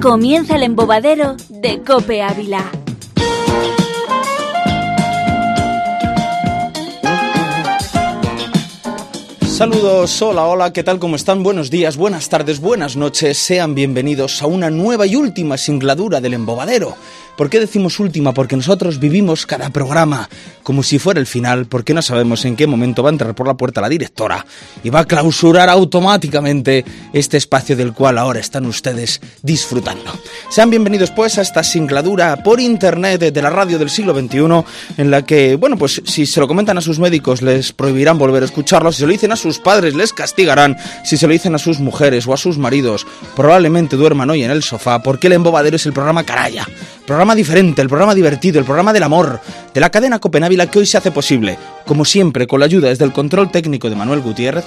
Comienza el embobadero de Cope Ávila. Saludos, hola, hola, ¿qué tal? ¿Cómo están? Buenos días, buenas tardes, buenas noches. Sean bienvenidos a una nueva y última singladura del embobadero. ¿Por qué decimos última? Porque nosotros vivimos cada programa como si fuera el final, porque no sabemos en qué momento va a entrar por la puerta la directora y va a clausurar automáticamente este espacio del cual ahora están ustedes disfrutando. Sean bienvenidos pues a esta singladura por internet de la radio del siglo XXI, en la que, bueno, pues si se lo comentan a sus médicos les prohibirán volver a escucharlo, si se lo dicen a sus padres les castigarán, si se lo dicen a sus mujeres o a sus maridos, probablemente duerman hoy en el sofá, porque el embobadero es el programa Caraya programa diferente, el programa divertido, el programa del amor, de la cadena Copenávila que hoy se hace posible, como siempre, con la ayuda desde el control técnico de Manuel Gutiérrez,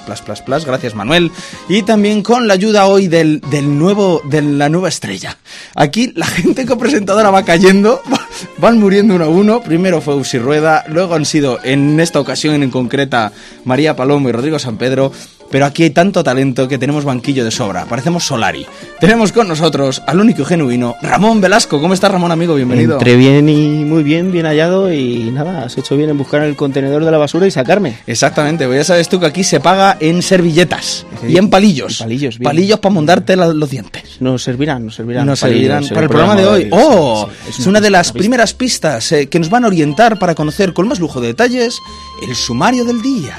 gracias Manuel, y también con la ayuda hoy del, nuevo, de la nueva estrella. Aquí la gente copresentadora va cayendo, van muriendo uno a uno, primero fue Usi Rueda, luego han sido, en esta ocasión en concreta, María Palomo y Rodrigo San Pedro, pero aquí hay tanto talento que tenemos banquillo de sobra. Parecemos Solari. Tenemos con nosotros al único y genuino Ramón Velasco. ¿Cómo estás, Ramón, amigo? Bienvenido. Entre bien y muy bien, bien hallado. Y nada, has hecho bien en buscar el contenedor de la basura y sacarme. Exactamente. Pues ya sabes tú que aquí se paga en servilletas y en palillos. palillos, Palillos para mondarte los dientes. Nos servirán, nos servirán. Nos servirán para el programa, de hoy. ¡Oh! es, una, de las primeras pistas eh, que nos van a orientar para conocer con más lujo de detalles el sumario del día.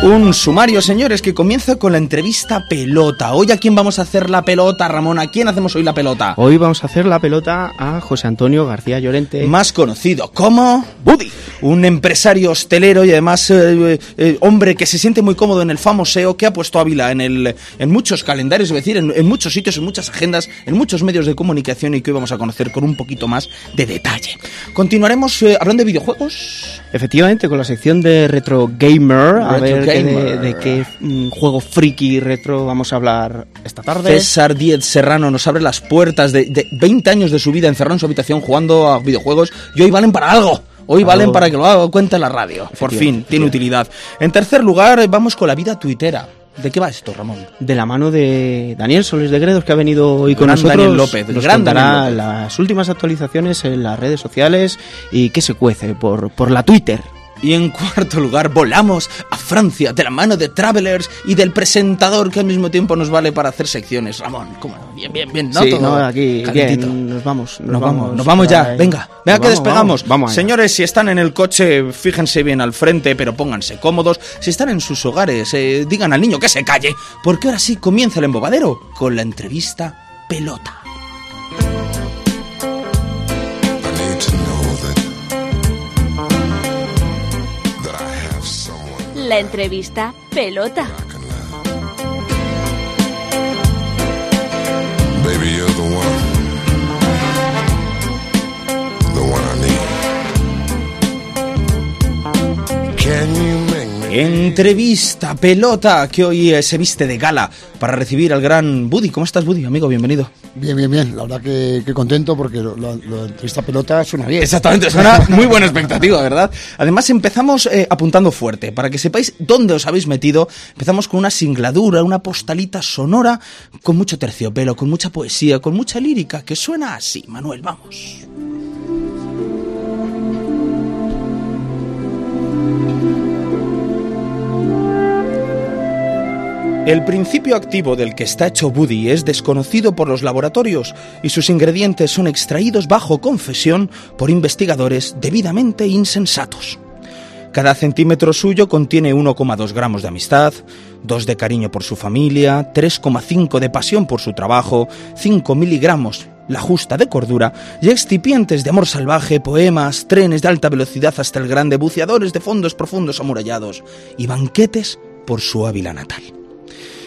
Un sumario, señores, que comienza con la entrevista pelota. Hoy a quién vamos a hacer la pelota, Ramón. ¿A quién hacemos hoy la pelota? Hoy vamos a hacer la pelota a José Antonio García Llorente. Más conocido como Buddy. Un empresario hostelero y además eh, eh, hombre que se siente muy cómodo en el famoseo, que ha puesto Ávila en, el, en muchos calendarios, es decir, en, muchos sitios, en muchas agendas, en muchos medios de comunicación y que hoy vamos a conocer con un poquito más de detalle. Continuaremos eh, hablando de videojuegos. Efectivamente, con la sección de Retro Gamer. a ver de, qué mm, juego friki retro vamos a hablar esta tarde. César Diez Serrano nos abre las puertas de, de 20 años de su vida encerrado en su habitación jugando a videojuegos y hoy valen para algo. Hoy valen para que lo haga cuenta en la radio. Por fin, tiene utilidad. En tercer lugar, vamos con la vida tuitera. ¿De qué va esto, Ramón? De la mano de Daniel Soles de Gredos, que ha venido hoy con nosotros. Daniel López, nos gran contará las últimas actualizaciones en las redes sociales y qué se cuece por, por la Twitter. Y en cuarto lugar, volamos a Francia de la mano de Travelers y del presentador que al mismo tiempo nos vale para hacer secciones. Ramón, ¿cómo? Bien, bien, bien, ¿no? Sí, no, aquí, bien, nos vamos. Nos, vamos, nos vamos ya, venga, venga que despegamos. Vamos, Señores, si están en el coche, fíjense bien al frente, pero pónganse cómodos. Si están en sus hogares, eh, digan al niño que se calle, porque ahora sí comienza el embobadero con la entrevista pelota. La entrevista pelota. Baby, you're the one. The one I need. Can you Entrevista, pelota, que hoy eh, se viste de gala para recibir al gran Buddy. ¿Cómo estás, Buddy, amigo? Bienvenido. Bien, bien, bien. La verdad que, contento porque lo, de entrevista pelota suena bien. Exactamente, suena muy buena expectativa, ¿verdad? Además, empezamos eh, apuntando fuerte. Para que sepáis dónde os habéis metido, empezamos con una singladura, una postalita sonora con mucho terciopelo, con mucha poesía, con mucha lírica, que suena así. Manuel, vamos. El principio activo del que está hecho Buddy es desconocido por los laboratorios y sus ingredientes son extraídos bajo confesión por investigadores debidamente insensatos. Cada centímetro suyo contiene 1,2 gramos de amistad, 2 de cariño por su familia, 3,5 de pasión por su trabajo, 5 miligramos la justa de cordura y excipientes de amor salvaje, poemas, trenes de alta velocidad hasta el grande, buceadores de fondos profundos amurallados y banquetes por su Ávila natal.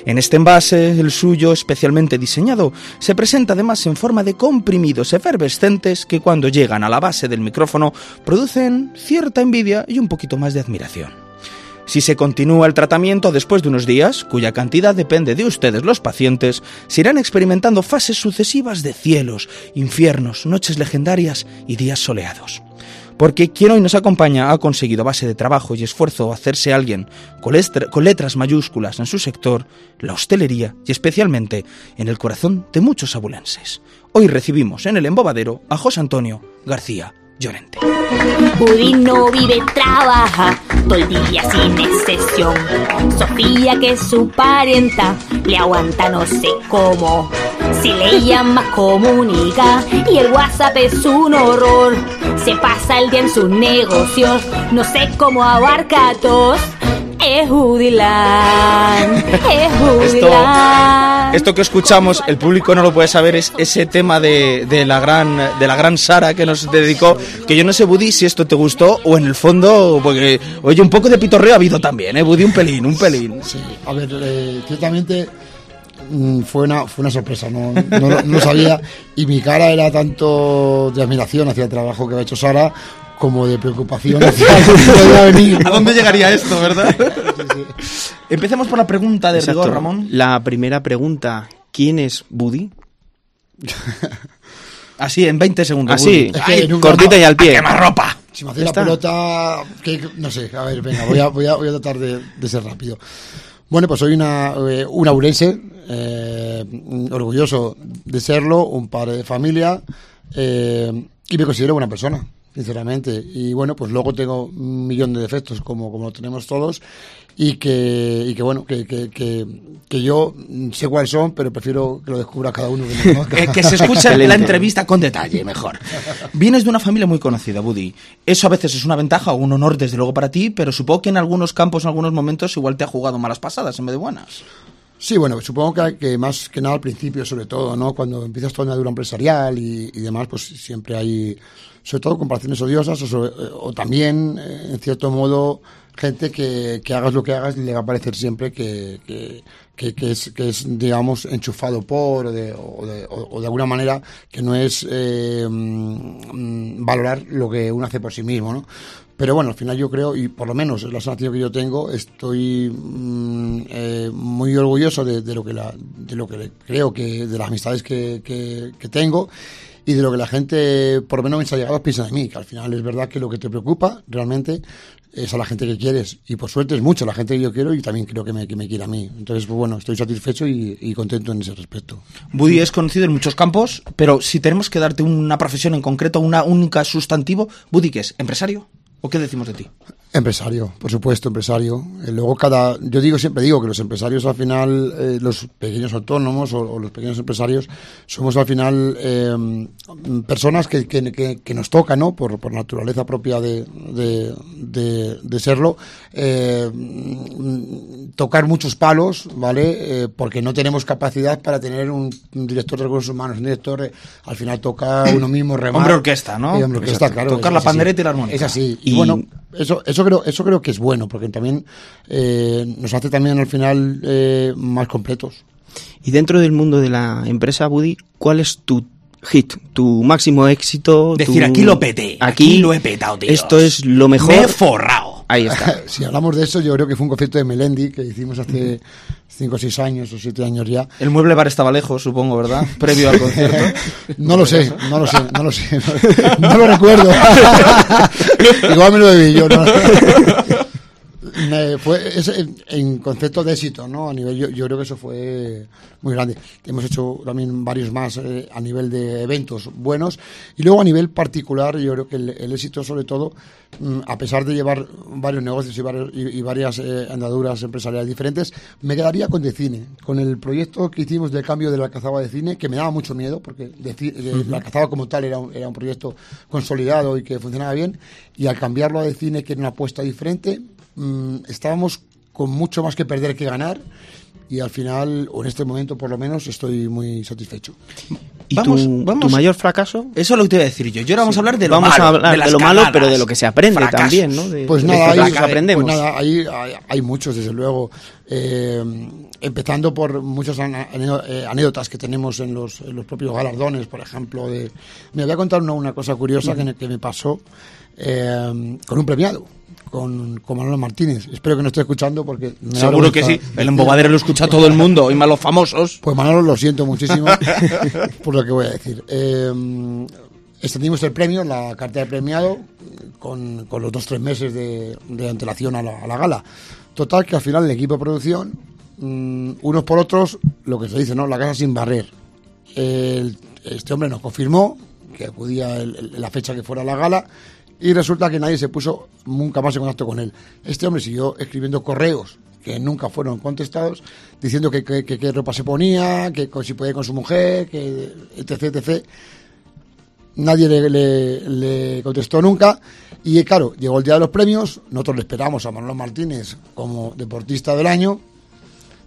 En este envase, el suyo especialmente diseñado, se presenta además en forma de comprimidos efervescentes que cuando llegan a la base del micrófono producen cierta envidia y un poquito más de admiración. Si se continúa el tratamiento después de unos días, cuya cantidad depende de ustedes los pacientes, se irán experimentando fases sucesivas de cielos, infiernos, noches legendarias y días soleados. Porque quien hoy nos acompaña ha conseguido a base de trabajo y esfuerzo hacerse alguien con, con letras mayúsculas en su sector, la hostelería y especialmente en el corazón de muchos abulenses. Hoy recibimos en el embobadero a José Antonio García Llorente. No vive, trabaja todo el día sin excepción. Sofía, que es su parienta, le aguanta no sé cómo. Si le llama, comunica y el WhatsApp es un horror. Se pasa el día en sus negocios, no sé cómo abarca a todos es Judilán, es Judilán. Esto, que escuchamos, el público no lo puede saber, es ese tema de, de, la gran de la gran Sara que nos dedicó, que yo no sé, Buddy, si esto te gustó o en el fondo, porque, oye, un poco de pitorreo ha habido también, ¿eh, Buddy? Un pelín, un pelín. Sí, a ver, eh, ciertamente mm, fue una, fue una sorpresa, no, no, no, sabía. Y mi cara era tanto de admiración hacia el trabajo que ha hecho Sara como de preocupación. ¿A dónde llegaría esto, verdad? Empecemos por la pregunta de rigor, Ramón. La primera pregunta, ¿quién es Buddy? Así, en 20 segundos. Así, cortita y al pie. ¡Qué más ropa! Si me hace la pelota, que, no sé, a ver, venga, voy a, voy a, voy a tratar de, de, ser rápido. Bueno, pues soy una, eh, un aurense, eh, orgulloso de serlo, un padre de familia, eh, y me considero buena persona sinceramente. Y bueno, pues luego tengo un millón de defectos, como, como lo tenemos todos, y que, y que bueno, que, que, que, yo sé cuáles son, pero prefiero que lo descubra cada uno. Que, que se escuche la entrevista con detalle, mejor. Vienes de una familia muy conocida, Buddy. Eso a veces es una ventaja o un honor, desde luego, para ti, pero supongo que en algunos campos, en algunos momentos, igual te ha jugado malas pasadas en vez de buenas. Sí, bueno, supongo que, más que nada al principio, sobre todo, ¿no? Cuando empiezas toda una dura empresarial y, demás, pues siempre hay sobre todo comparaciones odiosas o, también, eh, en cierto modo, gente que, que, hagas lo que hagas le va a parecer siempre que, que, que, es, que es, digamos, enchufado por o de, o de, o de alguna manera que no es eh, mm, valorar lo que uno hace por sí mismo, ¿no? Pero bueno, al final yo creo, y por lo menos es la sensación que yo tengo, estoy mm, eh, muy orgulloso de, de, lo que la, de lo que creo que, de las amistades que, que, que tengo y de lo que la gente, por lo menos mis allegados, piensa de mí, que al final es verdad que lo que te preocupa realmente es a la gente que quieres. Y por suerte es mucho la gente que yo quiero y también creo que me, que me quiere a mí. Entonces, pues bueno, estoy satisfecho y, y, contento en ese respecto. Buddy es conocido en muchos campos, pero si tenemos que darte una profesión en concreto, una única sustantivo, Buddy, ¿qué es? ¿Empresario? ¿O qué decimos de ti? Empresario, por supuesto, empresario. Eh, luego cada, yo digo siempre digo que los empresarios al final, eh, los pequeños autónomos o, o, los pequeños empresarios, somos al final eh, personas que, que, que, que, nos toca, ¿no? Por, por naturaleza propia de, de, de, de serlo, eh, tocar muchos palos, ¿vale? Eh, porque no tenemos capacidad para tener un, un director de recursos humanos, un director, al final toca uno mismo remar. Hombre orquesta, ¿no? hombre orquesta, claro. Tocar la pandereta y la armónica. Es así. Y, y bueno, eso, eso creo, eso creo que es bueno, porque también eh, nos hace también al final eh, más completos. Y dentro del mundo de la empresa Buddy, ¿cuál es tu hit, tu máximo éxito? Decir, tu... aquí lo peté, aquí, aquí, lo he petado, tío. Esto es lo mejor. Me he forrado. Ahí está. si hablamos de eso, yo creo que fue un concierto de Melendi que hicimos hace 5 o 6 años o 7 años ya. El mueble bar estaba lejos, supongo, ¿verdad? Previo al concierto. no lo sé, no lo sé, no lo sé. No, no lo recuerdo. Igual me lo debí yo. No. Me fue ese, en concepto de éxito, ¿no? A nivel, yo, yo, creo que eso fue muy grande. Hemos hecho también varios más eh, a nivel de eventos buenos y luego a nivel particular, yo creo que el, el éxito, sobre todo, mm, a pesar de llevar varios negocios y, varios, y, y varias eh, andaduras empresariales diferentes, me quedaría con de cine, con el proyecto que hicimos del cambio de la cazaba de cine, que me daba mucho miedo porque de, de, uh -huh. la cazaba como tal era un, era un proyecto consolidado y que funcionaba bien y al cambiarlo a de cine, que era una apuesta diferente, mmm, estábamos con mucho más que perder que ganar y al final, o en este momento por lo menos, estoy muy satisfecho. ¿Y vamos, tu, vamos, tu, mayor fracaso? Eso es lo que te iba a decir yo. Yo ahora vamos sí. a hablar de lo vamos malo. a hablar de, de lo malo, pero de lo que se aprende fracasos. también, ¿no? De, pues nada, de hay, aprendemos. Pues nada hay, hay, hay, muchos, desde luego. Eh, empezando por muchas eh, anécdotas que tenemos en los, en los, propios galardones, por ejemplo. De... Me voy a contar una, una cosa curiosa -huh. que, que, me pasó eh, con un premiado con, con, Manolo Martínez. Espero que no esté escuchando porque... Seguro que sí. El embobadero lo escucha todo el mundo y más los famosos. Pues Manolo lo siento muchísimo por lo que voy a decir. Eh, extendimos el premio, la carta de premiado, con, con los dos tres meses de, de antelación a la, a la gala. Total, que al final el equipo de producción, mm, unos por otros, lo que se dice, ¿no? La casa sin barrer. El- este hombre nos confirmó que acudía el- el- la fecha que fuera la gala y resulta que nadie se puso nunca más en contacto con él. Este hombre siguió escribiendo correos que nunca fueron contestados, diciendo que que- que- qué ropa se ponía, que si podía ir con su mujer, que etc, etc. Nadie le, le- le contestó nunca. Y claro, llegó el día de los premios, nosotros le esperamos a Manolo Martínez como deportista del año.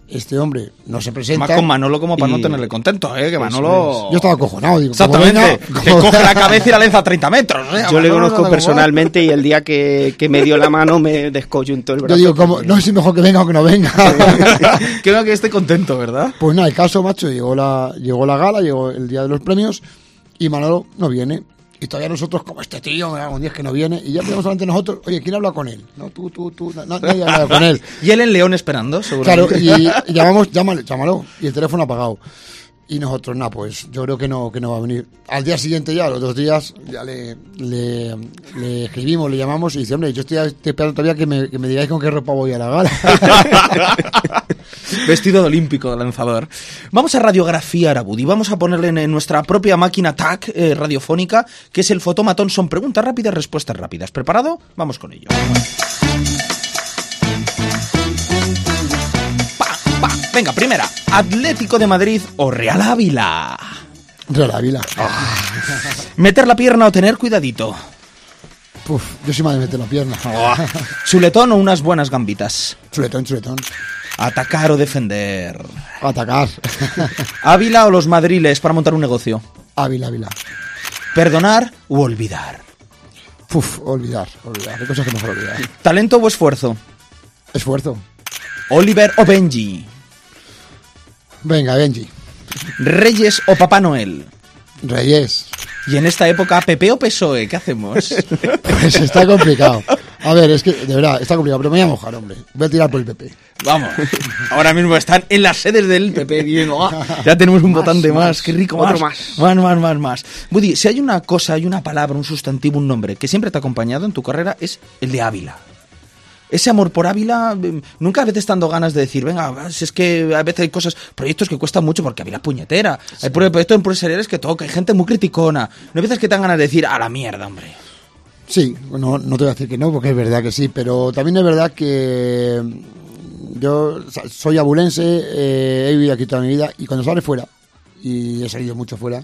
Este hombre no se presenta. Más con Manolo como para Y- no tenerle contento, ¿eh? Que Manolo... Yo estaba acojonado, digo, Exactamente. venga, Te coge la cabeza y la lanza a 30 metros. ¿eh? A Yo le conozco no personalmente y el día que, que me dio la mano me descoyuntó el brazo. Yo digo, como, no sé si mejor que venga o que no venga. Creo que esté contento, ¿verdad? Pues nada, el caso, macho, llegó la, llegó la gala, llegó el día de los premios y Manolo no viene. Y todavía nosotros, como este tío, un día que no viene, y ya tenemos delante nosotros, oye, ¿quién habla con él? No, tú, tú, tú, na- na- nadie habla con él. Y él en León esperando, Claro, seguramente. y, y llamamos, llámalo, llámalo, y el teléfono apagado. Y nosotros, nada, pues yo creo que no, que no va a venir. Al día siguiente ya, los dos días, ya le, le, le escribimos, le llamamos y dice, hombre, yo estoy, estoy esperando todavía que me, que me digáis con qué ropa voy a la gala. Vestido de olímpico de lanzador. Vamos a radiografiar a Buddy. Vamos a ponerle en, en nuestra propia máquina TAC eh, radiofónica, que es el fotomatón. Son preguntas rápidas, respuestas rápidas. ¿Preparado? Vamos con ello. Venga, primera. ¿Atlético de Madrid o Real Ávila? Real Ávila. ¿Meter la pierna o tener cuidadito? Puf, yo soy más de meter la pierna. ¿Chuletón o unas buenas gambitas? Chuletón, chuletón. ¿Atacar o defender? Atacar. ¿Ávila o los madriles para montar un negocio? Ávila, Ávila. ¿Perdonar u olvidar? Puf, olvidar, olvidar. Hay cosas que mejor olvidar. ¿Talento o esfuerzo? Esfuerzo. ¿Oliver o Benji? Venga, Benji. ¿Reyes o Papá Noel? Reyes. Y en esta época, PP o PSOE, ¿qué hacemos? Pues está complicado. A ver, es que, de verdad, está complicado, pero me voy a mojar, hombre. Voy a tirar por el PP. Vamos, ahora mismo están en las sedes del PP viendo, ah, ya tenemos un votante más, qué rico, otro más, más. más, más, más, más. Buddy, si hay una cosa, hay una palabra, un sustantivo, un nombre que siempre te ha acompañado en tu carrera, es el de Ávila. Ese amor por Ávila, eh, nunca a veces dando ganas de decir, venga, si es que a veces hay cosas, proyectos que cuestan mucho porque Ávila es puñetera. Hay pro- proyectos empresariales que toca, hay gente muy criticona. No hay veces que te dan ganas de decir, a la mierda, hombre. Sí, no, no te voy a decir que no, porque es verdad que sí, pero también es verdad que mm, yo soy abulense, eh, he vivido aquí toda mi vida y cuando sales fuera, y he salido mucho fuera,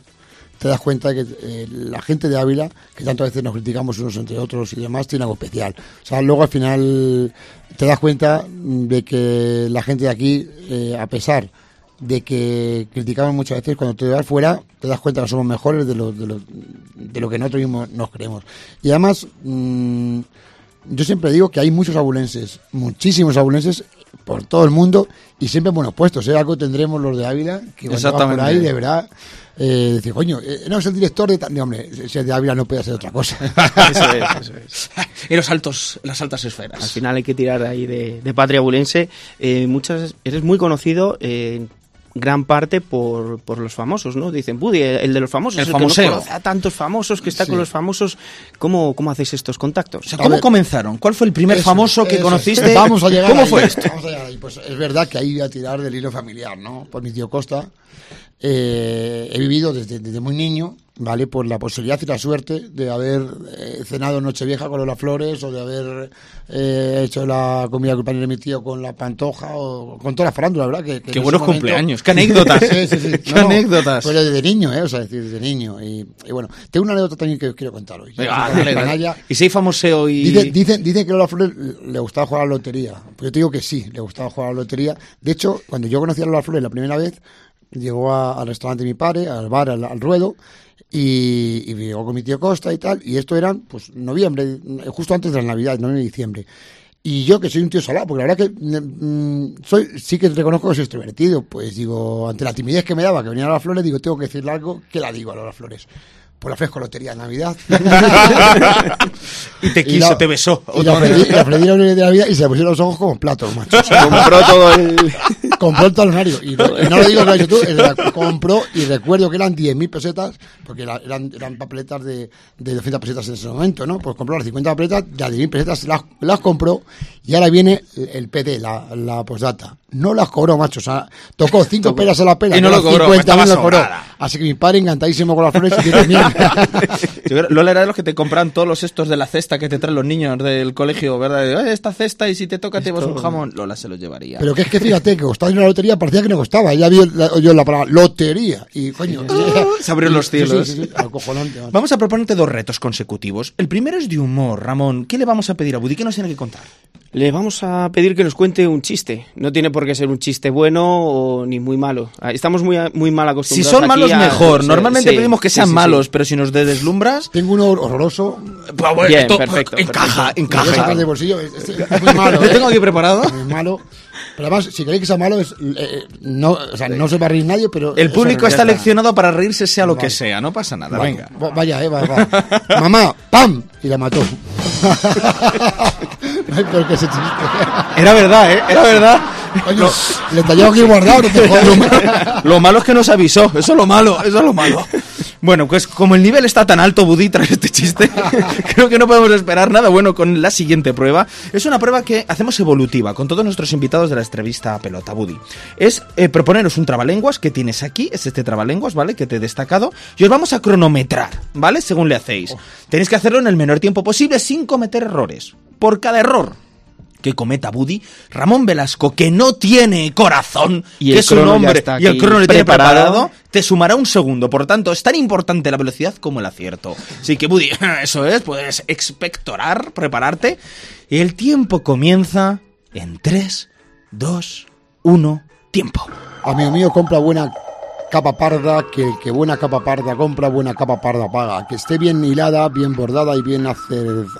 te das cuenta que eh, la gente de Ávila, que tantas veces nos criticamos unos entre otros y demás, tiene algo especial. O sea, luego al final te das cuenta de que la gente de aquí, eh, a pesar de que criticamos muchas veces, cuando te vas fuera, te das cuenta que somos mejores de lo, de lo, de lo que nosotros mismos nos creemos. Y además, mm, yo siempre digo que hay muchos abulenses, muchísimos abulenses por todo el mundo y siempre en buenos puestos. ¿eh? Algo tendremos los de Ávila, que cuando por ahí, de verdad, eh, decir, coño, eh, no es el director de... tal-". No, hombre, si es de Ávila no puede ser otra cosa. Eso es, eso es. En los altos, las altas esferas. Al final hay que tirar ahí de, de patria bulense. Eh, muchas, eres muy conocido eh, en gran parte por, por los famosos, ¿no? Dicen, Buddy, el de los famosos, El el, que no a tantos famosos, que está Sí. con los famosos. ¿Cómo, cómo hacéis estos O contactos? sea, ¿cómo ver. comenzaron? ¿Cuál fue el primer Eso, famoso que eso. conociste? Vamos a llegar ¿Cómo ahí, fue esto? Vamos a llegar ahí. Pues es verdad que ahí voy a tirar del hilo familiar, ¿no? Por mi tío Costa. Eh, he vivido desde, desde muy niño, ¿vale? Por la posibilidad y la suerte de haber eh, cenado Nochevieja con Lola Flores o de haber eh, hecho la comida cumpleaños de mi tío con la pantoja o con toda la farándula, ¿verdad? Que, que Qué en buenos momento- cumpleaños, qué anécdotas. sí, sí, sí. Qué anécdotas. Pues desde niño, ¿eh? O sea, decir, desde niño. Y, y bueno, tengo una anécdota también que os quiero contar hoy. Con dale. Y si hay famoseo y... Dicen, dicen que a Lola Flores le gustaba jugar a la lotería. Pues yo te digo que sí, le gustaba jugar a la lotería. De hecho, cuando yo conocí a Lola Flores la primera vez, llegó a- al restaurante de mi padre, al bar, al, al ruedo, y, y llegó con mi tío Costa y tal. Y esto era, pues, noviembre, justo antes de la Navidad, noviembre y diciembre. Y yo que soy un tío salado, porque la verdad que mm, soy, sí que reconozco que soy extrovertido, pues digo, ante la timidez que me daba que venía a Lola Flores, digo, tengo que decirle algo, que la digo a Lola Flores. Pues la ofrezco lotería de Navidad. y te Y quiso, la- te besó. Y la ofrecí, y la ofrecí la lotería de Navidad y se le pusieron los ojos como platos, macho. Compró todo el... compró el talonario. Y no, y no lo digo que lo tú, compró y recuerdo que eran 10.000 pesetas, porque era- eran, eran papeletas de, de 200 pesetas en ese momento, ¿no? Pues compró las 50 papeletas, las 10.000 pesetas las, las compró y ahora viene el, PD, la, la postdata. No las cobró, macho. O sea, tocó 5 pelas a la pela. Y no lo cobró, 50.000 estaba lo cobró. sobrada. Así que mi padre encantadísimo con las flores y también. Lola era de los que te compran todos los estos de la cesta que te traen los niños del colegio, ¿verdad? De, "Oye, esta cesta y si te toca te llevas un jamón. Lola se los llevaría. Pero que es que fíjate que costaba una lotería, parecía que no costaba. Ya la, oyó la palabra lotería. Y coño. Se abrieron los Sí, sí, cielos. sí, sí, acojonante. Vamos a proponerte dos retos consecutivos. El primero es de humor, Ramón. ¿Qué le vamos a pedir a Buddy? ¿Qué nos tiene que contar? Le vamos a pedir que nos cuente un chiste. No tiene por qué ser un chiste bueno o ni muy malo. Ah, Estamos muy, muy mal Si acostumbrados. son aquí malos, a- mejor. Normalmente sí, pedimos que sean sí, sí. malos, pero si nos de- deslumbras... Tengo uno horroroso. pues, bueno, Bien, esto, perfecto, Encaja, perfecto. Lo voy a sacar encaja. del bolsillo. Es, es- es muy malo. Lo ¿eh? tengo aquí preparado. Muy malo. Pero además, si queréis que sea malo, es, eh, no, o sea, no se va a reír nadie, pero. El público está leccionado para reírse sea lo que sea. No pasa nada, Vale. venga. Va- Vaya, eh, va, va. Mamá, ¡pam! Y la mató. no hay peor que ese chiste. Era verdad, ¿eh? Era verdad. Coño, le te llevo aquí guardado, no te jodas. Lo malo es que nos avisó, eso es lo malo, eso es lo malo. Bueno, pues como el nivel está tan alto, Budí, tras este chiste, creo que no podemos esperar nada bueno con la siguiente prueba. Es una prueba que hacemos evolutiva con todos nuestros invitados de la entrevista a pelota, Budí. Es eh, proponeros un trabalenguas que tienes aquí, es este trabalenguas, ¿vale? Que te he destacado, y os vamos a cronometrar, ¿vale? Según le hacéis. Tenéis que hacerlo en el menor tiempo posible sin cometer errores. Por cada error que cometa Buddy, Ramón Velasco, que no tiene corazón, Y que es un hombre y el crono le tiene preparado. preparado, te sumará un segundo. Por tanto, es tan importante la velocidad como el acierto. Así que, Buddy, eso es, puedes expectorar, prepararte. Y el tiempo comienza en 3, 2, 1, tiempo. Amigo mío, compra buena capa parda, que el que buena capa parda compra, buena capa parda paga. Que esté bien hilada, bien bordada y bien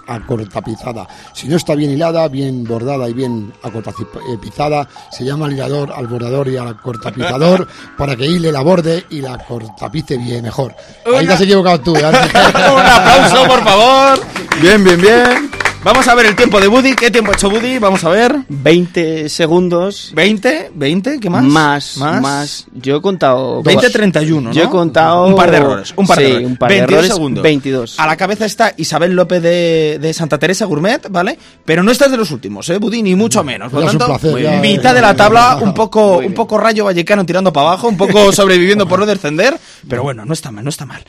acortapizada. Si no está bien hilada, bien bordada y bien acortapizada, se llama al hilador, al bordador y al acortapizador para que hile la borde y la cortapice bien mejor. Ahí te has equivocado tú, ¿eh? Un aplauso, por favor. Bien, bien, bien. Vamos a ver el tiempo de Buddy. ¿Qué tiempo ha hecho Buddy? Vamos a ver. 20 segundos 20, 20, ¿qué más? más, más. Yo he contado... 20, dos. 31, ¿no? Yo he contado... Un par de errores. Un par de errores. un par de 22 errores, segundos. 22. A la cabeza está Isabel López de, de Santa Teresa Gourmet, ¿vale? Pero no estás de los últimos, ¿eh, Budín? Ni mucho menos. Por un tanto, placer, muy ya, bien. ya, mitad ya, de la ya, tabla, ya. un poco, un poco rayo vallecano tirando para abajo, un poco sobreviviendo por no descender. Pero bueno, no está mal, no está mal.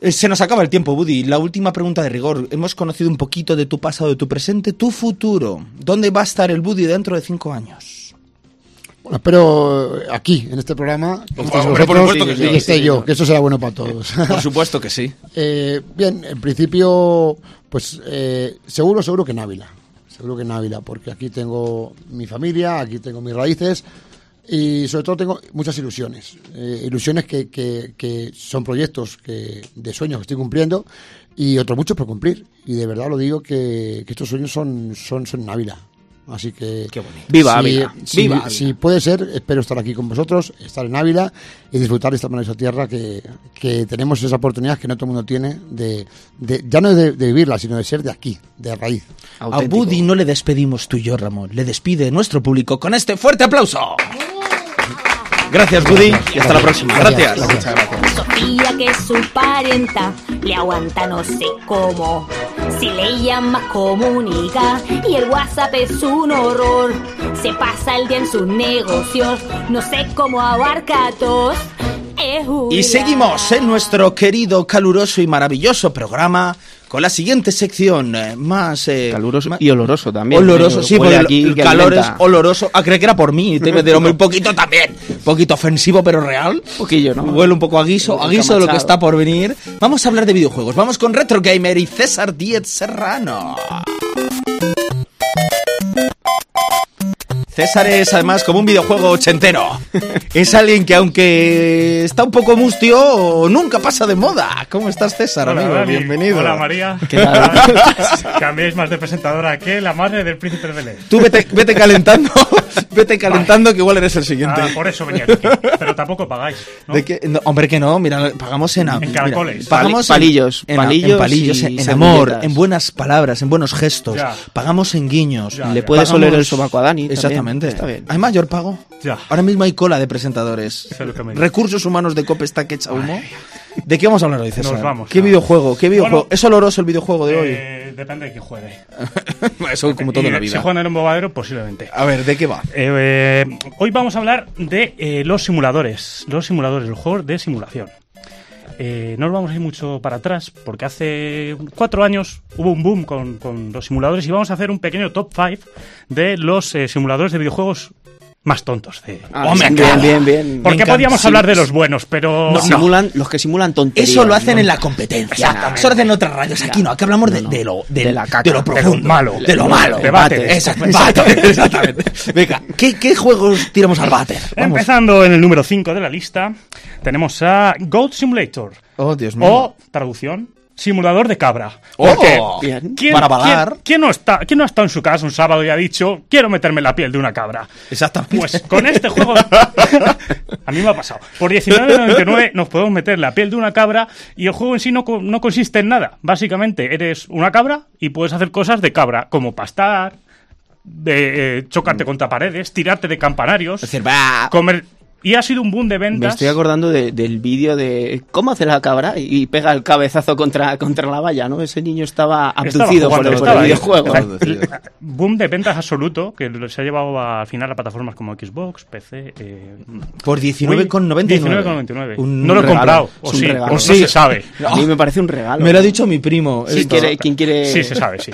Eh, Se nos acaba el tiempo, Buddy. La última pregunta de rigor. Hemos conocido un poquito de tu pasado, de tu presente, tu futuro. ¿Dónde va a estar el Buddy dentro de cinco años? Bueno, espero aquí, en este programa, que estéis Hombre, por vosotros que y sí, que esté sí, yo, sí. que eso será bueno para todos. Por supuesto que sí. Eh, bien, en principio, pues eh, seguro, seguro que en Ávila. Seguro que en Ávila, porque aquí tengo mi familia, aquí tengo mis raíces y sobre todo tengo muchas ilusiones. Eh, ilusiones que, que- que son proyectos que, de sueños que estoy cumpliendo y otros muchos por cumplir. Y de verdad lo digo que, que estos sueños son, son, son en Ávila. Así que Qué bonito. Viva si, Ávila, si- viva Ávila. si puede ser, espero estar aquí con vosotros, estar en Ávila y disfrutar de esta maravillosa tierra que, que tenemos esa oportunidad que no todo el mundo tiene de, de- ya no de, de vivirla, sino de ser de aquí, de raíz. A. Buddy no le despedimos tú y yo, Ramón. Le despide nuestro público con este fuerte aplauso. Gracias, Buddy, y hasta la próxima. Gracias. Gracias. Gracias. Muchas gracias. Sofía, que es su parienta, le aguanta no sé cómo. Si le llama comunica y el WhatsApp es un horror. Se pasa el día en sus negocios, no sé cómo abarca a todos. Y seguimos en nuestro querido, caluroso y maravilloso programa con la siguiente sección eh, más... eh, Caluroso más- y oloroso también. Oloroso, Eh, sí, porque aquí el calor es oloroso. Ah, que era por mí, te meteré un poquito también. Un poquito ofensivo, pero real. Un poquillo, ¿no? Huele un poco a guiso, a guiso de lo que está por venir. Vamos a hablar de videojuegos. Vamos con Retro Gamer y César Díez Serrano. César es además como un videojuego ochentero. es alguien que aunque está un poco mustio, nunca pasa de moda. ¿Cómo estás, César, Hola, amigo? Dani. Bienvenido. Hola, María. ¿Qué tal? Cambiéis más de presentadora que la madre del príncipe de Belén. Tú vete, vete calentando, vete calentando que igual eres el siguiente. Ah, por eso venía aquí. Pero tampoco pagáis. ¿no? ¿De qué? No, hombre, que no, mira, pagamos en... En mira, caracoles. pagamos Pali- palillos, en, palillos en, palillos, en, en amor, en buenas palabras, en buenos gestos. Ya. Pagamos en guiños. Ya, Le ya. puedes Pagamos- oler el sobaco a Dani. también. Exactamente. Está bien. ¿Hay mayor pago? Ya. Ahora mismo hay cola de presentadores. Que. Recursos humanos de Cope está que echa humo. ¿De qué vamos a hablar hoy, César? Nos vamos ¿Qué videojuego? ¿Qué videojuego? Bueno, ¿Es oloroso el videojuego de hoy? Eh, depende de quién juegue. Eso como todo Y en la Si vida. juegan en un bobadero, posiblemente. A ver, ¿de qué va? Eh, eh, hoy vamos a hablar de eh, los simuladores. Los simuladores, los juegos de simulación. Eh, no nos vamos a ir mucho para atrás, porque hace cuatro años hubo un boom con, con los simuladores y vamos a hacer un pequeño top 5 de los eh, simuladores de videojuegos más tontos. De... Ah, Hombre, bien, bien, bien. Porque podíamos Sí, hablar de los buenos, pero Los, no. simulan, los que simulan tonterías. Eso lo hacen ¿no? en la competencia. Eso lo hacen en otras radios. Aquí no, aquí hablamos de, No, no. de lo, De la caca. de lo De lo profundo. malo. De lo malo. Debate. Exacto, exactamente. exactamente. Venga, ¿qué, ¿qué juegos tiramos al váter? Vamos. Empezando en el número 5 de la lista, tenemos a Goat Simulator. Oh, Dios mío. O, traducción, simulador de cabra. Oh, bien. ¿quién, Para balar. quién- quién no está, ¿Quién no ha estado en su casa un sábado y ha dicho, quiero meterme en la piel de una cabra? Exactamente. Pues con este juego, a mí me ha pasado. Por 19.99 nos podemos meter en la piel de una cabra y el juego en sí no, no consiste en nada. Básicamente eres una cabra y puedes hacer cosas de cabra, como pastar, de eh, chocarte contra paredes, tirarte de campanarios, decir, comer... Y ha sido un boom de Me ventas. estoy acordando de- del vídeo de cómo hace la cabra y pega el cabezazo contra, contra la valla, ¿no? Ese niño estaba abducido por jugando, el, por estaba el ahí. videojuego. Boom de ventas absoluto que se ha llevado a- al final a plataformas como Xbox, PC. Eh, Por 19,99. 19,99. Un No lo he comprado. O sí, regalo. o no Sí. se sabe. A mí me parece un regalo. Me lo ha dicho mi primo. ¿Quién esto. quiere, quién quiere- Sí, se sabe, sí.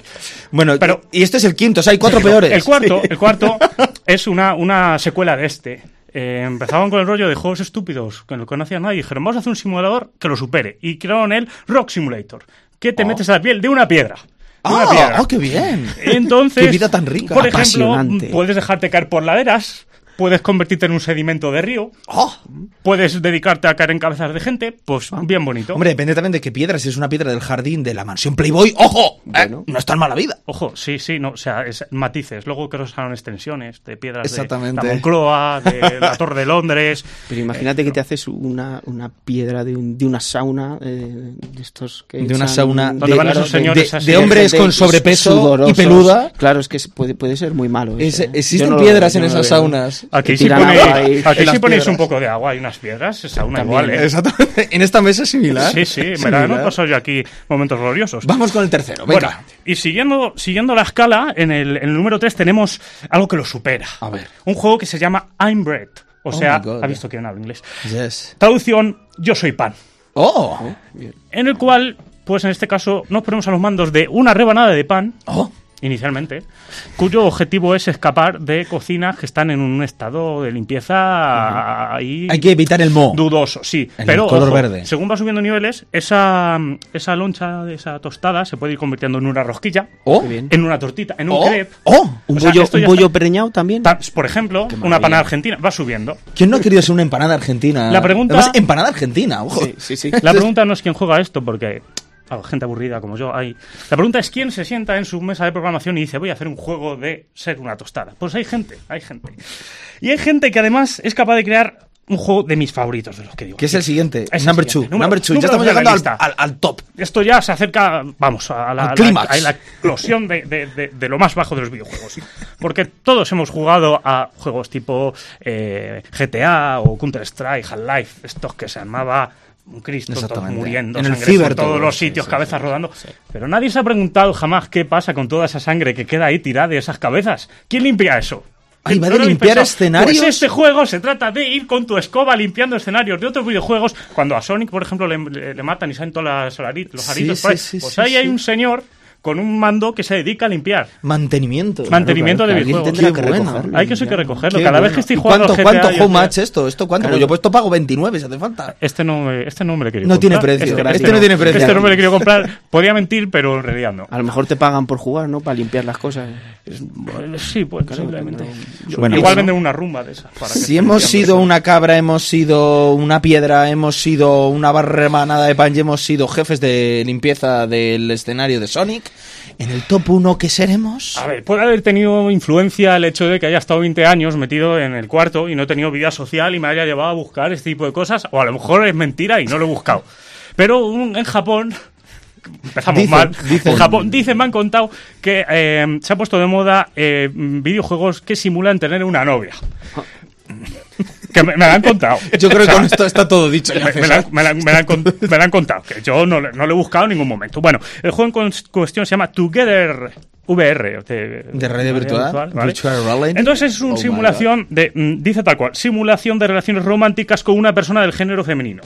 Bueno, Pero- y este es el quinto, o sea, hay cuatro peores. El cuarto, el cuarto es una, una secuela de este. Eh, empezaban con el rollo de juegos estúpidos que no conocían nadie dijeron, vamos a hacer un simulador que lo supere. Y crearon el Rock Simulator, que te metes a la piel de una piedra. De una Ah, piedra. oh, qué bien. Entonces, Qué vida tan rica. por ejemplo, puedes dejarte caer por laderas, puedes convertirte en un sedimento de río, Oh, puedes dedicarte a caer en cabezas de gente, pues bien bonito. hombre, depende también de qué piedra. Si es una piedra del jardín de la mansión Playboy, ¡ojo! Eh, Bueno. no es tan mala vida. Ojo, sí, sí, no, o sea, es matices. Luego creo que usaron extensiones de piedras Exactamente. de la Moncloa, de la Torre de Londres. Pero imagínate que te haces una, una piedra de, un- de una sauna, eh, de estos que De una sauna Donde van esos de- señores de, de hombres con sobrepeso y peluda. Claro, es que puede, puede ser muy malo. Es- ¿eh? existen no piedras en no esas saunas. Aquí sí ponéis, aquí sí un poco de agua y unas piedras, es aún También, igual, ¿eh? Exactamente. En esta mesa es similar. Sí, sí, en verano he pasado yo aquí momentos gloriosos. Vamos con el tercero, venga. Bueno, y siguiendo, siguiendo la escala, en el, en el número 3 tenemos algo que lo supera. A ver. Un juego que se llama I'm Bread. O Oh sea, ha visto que no hablo inglés. Yes. Traducción, yo soy pan. Oh, En el cual, pues en este caso, nos ponemos a los mandos de una rebanada de pan, oh. Inicialmente, cuyo objetivo es escapar de cocinas que están en un estado de limpieza ahí Hay que evitar el mo. dudoso, sí. El pero color ojo, verde. según va subiendo niveles, esa, esa loncha de esa tostada se puede ir convirtiendo en una rosquilla, Oh, en una tortita, en un oh, crepe. oh. Un O sea, bollo, un bollo preñado también. Ta- Por ejemplo, una maravilla. panada argentina va subiendo. ¿Quién no ha querido ser una empanada argentina? La pregunta- Además, empanada argentina, ojo. Sí, sí, sí. La pregunta no es quién juega esto, porque a gente aburrida como yo hay. La pregunta es quién se sienta en su mesa de programación y dice voy a hacer un juego de ser una tostada. Pues hay gente, hay gente. Y hay gente que además es capaz de crear un juego de mis favoritos, de los que digo. ¿Qué es el siguiente? Es el number siguiente. two. Number two. Ya estamos llegando al, al- al top. Esto ya se acerca, vamos, a la, la- a la explosión de, de- de- de lo más bajo de los videojuegos. Porque todos hemos jugado a juegos tipo eh, GTA o Counter-Strike, Half-Life, estos que se armaba un Cristo, todos muriendo, En el sangre ciber por todos todo. los Sí, sitios, sí, cabezas rodando. Pero nadie se ha preguntado jamás qué pasa con toda esa sangre que queda ahí tirada de esas cabezas. ¿Quién limpia eso? Ay, va ¿No de limpiar escenarios. Pues este juego se trata de ir con tu escoba limpiando escenarios de otros videojuegos. Cuando a Sonic, por ejemplo, le, le- le matan y salen todas las los Sí, aritos sí, por ahí. sí, pues sí, ahí hay sí. un señor con un mando que se dedica a limpiar. Mantenimiento. Mantenimiento claro, de videojuegos. tendrá que recogerlo. Hay que eso hay que recogerlo. Qué Cada vez que estoy ¿Y jugando ¿Cuánto, GTA, cuánto yo te- much esto? ¿Esto cuánto? Claro. Yo pues esto pago 29 si hace falta. Este no, me- este no me lo he querido No tiene comprar. precio. Este, Este no tiene precio. Este no me lo he querido comprar. Podía mentir, pero en realidad no. A lo mejor te pagan por jugar, ¿no? Para limpiar las cosas. Bueno, Sí, pues posiblemente. Bueno, Igual venden una rumba de esas. para Si hemos sido eso. una cabra, hemos sido una piedra, hemos sido una barra remanada de pan y hemos sido jefes de limpieza del escenario de Sonic, en el top 1 que seremos... A ver, puede haber tenido influencia el hecho de que haya estado 20 años metido en el cuarto y no he tenido vida social y me haya llevado a buscar este tipo de cosas, o a lo mejor es mentira y no lo he buscado. Pero un- en Japón, empezamos Dicen, mal, dicen. en Japón, dicen, me han contado que eh, se ha puesto de moda eh, videojuegos que simulan tener una novia. Que me, me lo han contado. Yo creo O que con esto está todo dicho. ya, me, me la, César. me la- me la han, la contado, que yo no, no lo he buscado en ningún momento. Bueno, el juego en cuestión se llama Together VR. De, De virtual. Entonces es Oh una my simulación de, mm, dice tal cual, simulación de relaciones románticas con una persona del género femenino.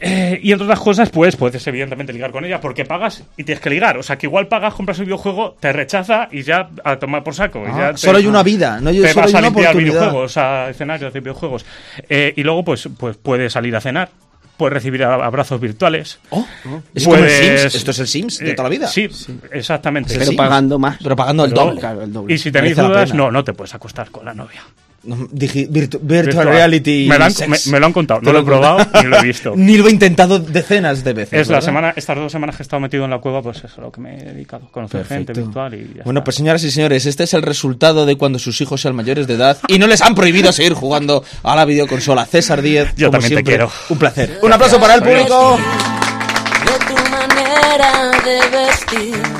Eh, y entre otras cosas, pues puedes evidentemente ligar con ella porque pagas y tienes que ligar. O sea, que igual pagas, compras el videojuego, te rechaza y ya a tomar por saco. y Ah, ya te- solo hay una vida, no hay- te solo vas hay a una limpiar videojuegos, a escenarios de videojuegos. Eh, y luego, pues, pues puedes salir a cenar, puedes recibir a- abrazos virtuales. Oh, es como el Puedes- Sims. Esto es el Sims de Eh, toda la vida. Sí, exactamente. Pero sí. pagando más. Pero pagando el Pero- doble. Claro, el doble. Y si tenéis dudas, no, no te puedes acostar con la novia. Virtu- virtual, Virtual. reality. Me lo han, sex. me- me lo han contado, no lo he probado ni lo he visto. Ni lo he intentado decenas de veces. Es la semana, estas dos semanas que he estado metido en la cueva, pues eso es a lo que me he dedicado. Conocer gente virtual y ya Bueno, está. pues señoras y señores, este es el resultado de cuando sus hijos sean mayores de edad y no les han prohibido seguir jugando a la videoconsola. César Díez, Yo como también te quiero. Un placer. Un aplauso para el público. de tu manera de vestir.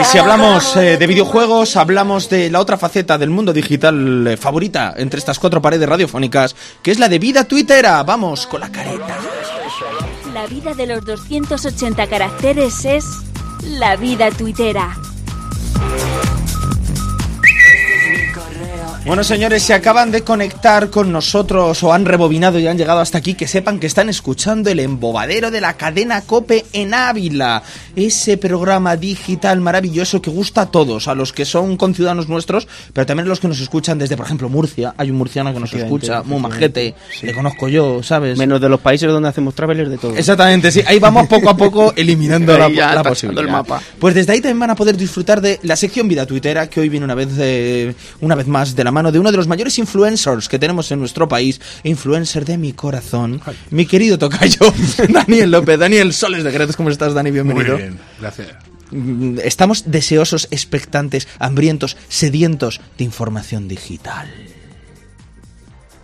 Y si hablamos eh, de videojuegos, hablamos de la otra faceta del mundo digital eh, favorita entre estas cuatro paredes radiofónicas, que es la de vida tuitera. Vamos con la careta. La vida de los 280 caracteres es la vida tuitera. Bueno, señores, si acaban de conectar con nosotros o han rebobinado y han llegado hasta aquí, que sepan que están escuchando el embobadero de la cadena Cope en Ávila. Ese programa digital maravilloso que gusta a todos, a los que son conciudadanos nuestros, pero también a los que nos escuchan desde, por ejemplo, Murcia. Hay un murciano que nos escucha, muy majete, le conozco yo, ¿sabes? Menos de los países donde hacemos travelers de todo. Exactamente, sí. Ahí vamos poco a poco eliminando la, la posibilidad. el mapa. Pues desde ahí también van a poder disfrutar de la sección Vida Tuitera, que hoy viene una vez, eh, una vez más de la mano de uno de los mayores influencers que tenemos en nuestro país, influencer de mi corazón, mi querido tocayo, Daniel López. Daniel Soles de Gretes, ¿cómo estás, Dani? Muy Bienvenido. bien, gracias. Mm, Estamos deseosos, expectantes, hambrientos, sedientos de información digital.